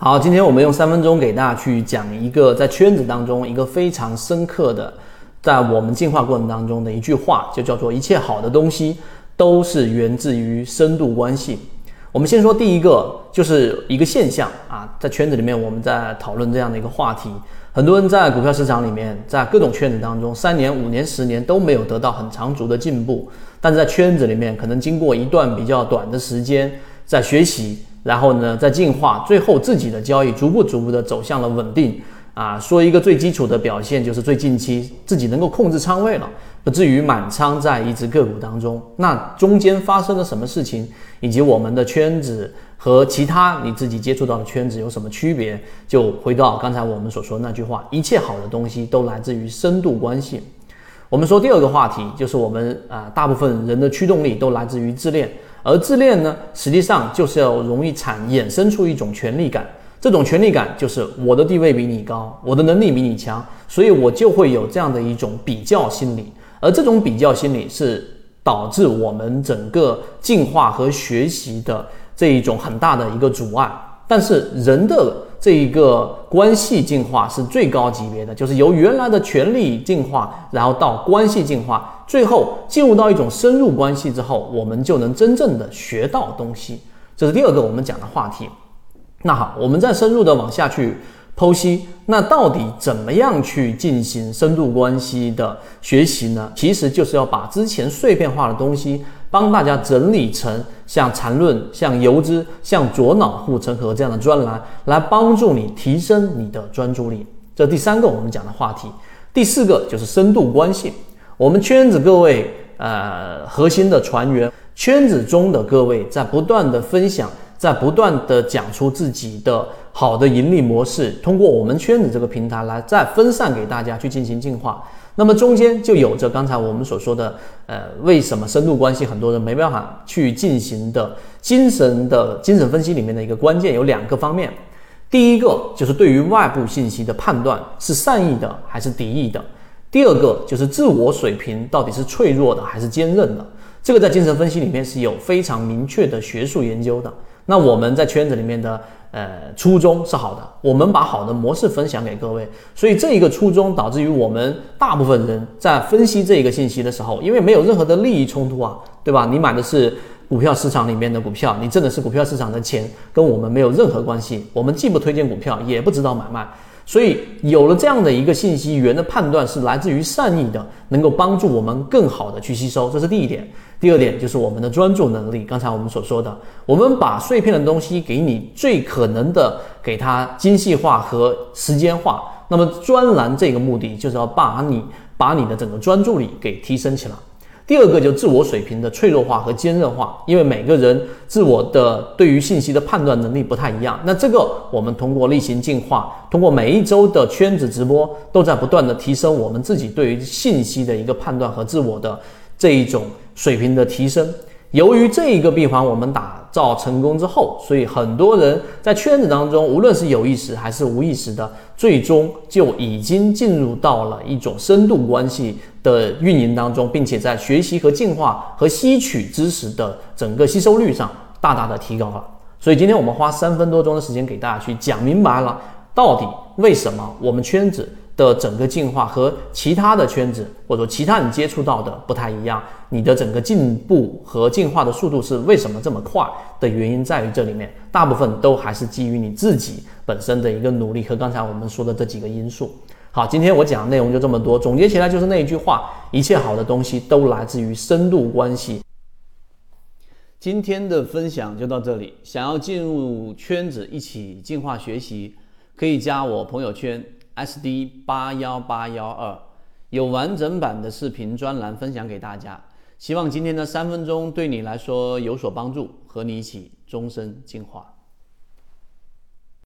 好，今天我们用三分钟给大家去讲一个在圈子当中一个非常深刻的，在我们进化过程当中的一句话，就叫做一切好的东西都是源自于深度关系。我们先说第一个，就是一个现象啊，在圈子里面我们在讨论这样的一个话题，很多人在股票市场里面，在各种圈子当中，三年、五年、十年都没有得到很长足的进步，但是在圈子里面，可能经过一段比较短的时间在学习，然后呢，在进化，最后自己的交易逐步逐步的走向了稳定。啊，说一个最基础的表现，就是最近期自己能够控制仓位了，不至于满仓在一只个股当中。那中间发生了什么事情，以及我们的圈子和其他你自己接触到的圈子有什么区别？就回到刚才我们所说的那句话：一切好的东西都来自于深度关系。我们说第二个话题，就是我们啊，大部分人的驱动力都来自于自恋，而自恋呢，实际上就是要容易产衍生出一种权力感。这种权力感就是我的地位比你高，我的能力比你强，所以我就会有这样的一种比较心理，而这种比较心理是导致我们整个进化和学习的这一种很大的一个阻碍。但是人的这一个关系进化是最高级别的，就是由原来的权力进化，然后到关系进化，最后进入到一种深入关系之后，我们就能真正的学到东西。这是第二个我们讲的话题。那好，我们再深入的往下去剖析，那到底怎么样去进行深度关系的学习呢？其实就是要把之前碎片化的东西帮大家整理成像缠论、像游资、像左脑护城河这样的专栏，来帮助你提升你的专注力。这第三个我们讲的话题，第四个就是深度关系。我们圈子各位呃核心的船员，圈子中的各位在不断的分享。在不断的讲出自己的好的盈利模式，通过我们圈子这个平台来再分散给大家去进行进化。那么中间就有着刚才我们所说的，呃，为什么深度关系很多人没办法去进行的精神的精神分析里面的一个关键有两个方面。第一个就是对于外部信息的判断是善意的还是敌意的。第二个就是自我水平到底是脆弱的还是坚韧的。这个在精神分析里面是有非常明确的学术研究的。那我们在圈子里面的呃初衷是好的，我们把好的模式分享给各位，所以这一个初衷导致于我们大部分人在分析这一个信息的时候，因为没有任何的利益冲突啊，对吧？你买的是股票市场里面的股票，你挣的是股票市场的钱，跟我们没有任何关系，我们既不推荐股票，也不知道买卖。所以有了这样的一个信息源的判断是来自于善意的，能够帮助我们更好的去吸收，这是第一点。第二点就是我们的专注能力。刚才我们所说的，我们把碎片的东西给你最可能的给它精细化和时间化。那么专栏这个目的就是要把你把你的整个专注力给提升起来。第二个就自我水平的脆弱化和坚韧化，因为每个人自我的对于信息的判断能力不太一样。那这个我们通过例行进化，通过每一周的圈子直播，都在不断的提升我们自己对于信息的一个判断和自我的这一种水平的提升。由于这一个闭环我们打到成功之后，所以很多人在圈子当中，无论是有意识还是无意识的，最终就已经进入到了一种深度关系的运营当中，并且在学习和进化和吸取知识的整个吸收率上大大的提高了。所以今天我们花三分多钟的时间给大家去讲明白了，到底为什么我们圈子。的整个进化和其他的圈子或者说其他人接触到的不太一样，你的整个进步和进化的速度是为什么这么快的原因在于这里面，大部分都还是基于你自己本身的一个努力和刚才我们说的这几个因素。好，今天我讲的内容就这么多，总结起来就是那一句话：一切好的东西都来自于深度关系。今天的分享就到这里，想要进入圈子一起进化学习，可以加我朋友圈。S D 八幺八幺二有完整版的视频专栏分享给大家，希望今天的三分钟对你来说有所帮助，和你一起终身进化。